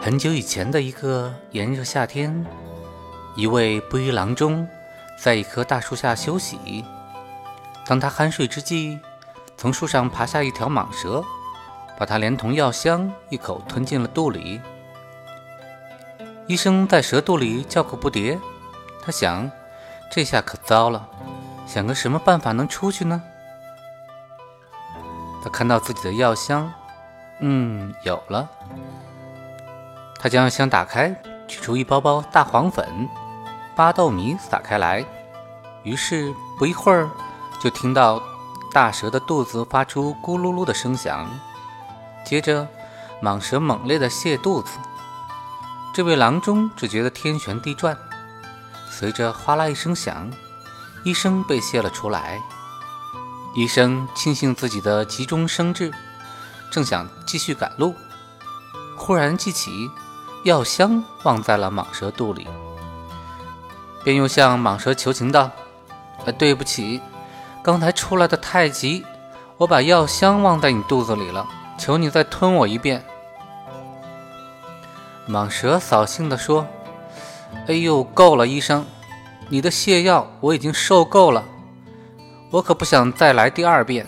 很久以前的一个炎热夏天，一位布衣郎中在一棵大树下休息。当他酣睡之际，从树上爬下一条蟒蛇，把它连同药箱一口吞进了肚里。医生在蛇肚里叫苦不迭，他想，这下可糟了，想个什么办法能出去呢？他看到自己的药箱，嗯，有了。他将箱打开，取出一包包大黄粉，巴豆米撒开来。于是不一会儿，就听到大蛇的肚子发出咕噜噜的声响。接着，蟒蛇猛烈地泻肚子。这位郎中只觉得天旋地转。随着哗啦一声响，医生被泄了出来。医生庆幸自己的急中生智，正想继续赶路，忽然记起药箱忘在了蟒蛇肚里，便又向蟒蛇求情道：“呃，对不起，刚才出来的太急，我把药箱忘在你肚子里了，求你再吞我一遍。”蟒蛇扫兴地说：“哎呦，够了，医生，你的泻药我已经受够了。”我可不想再来第二遍。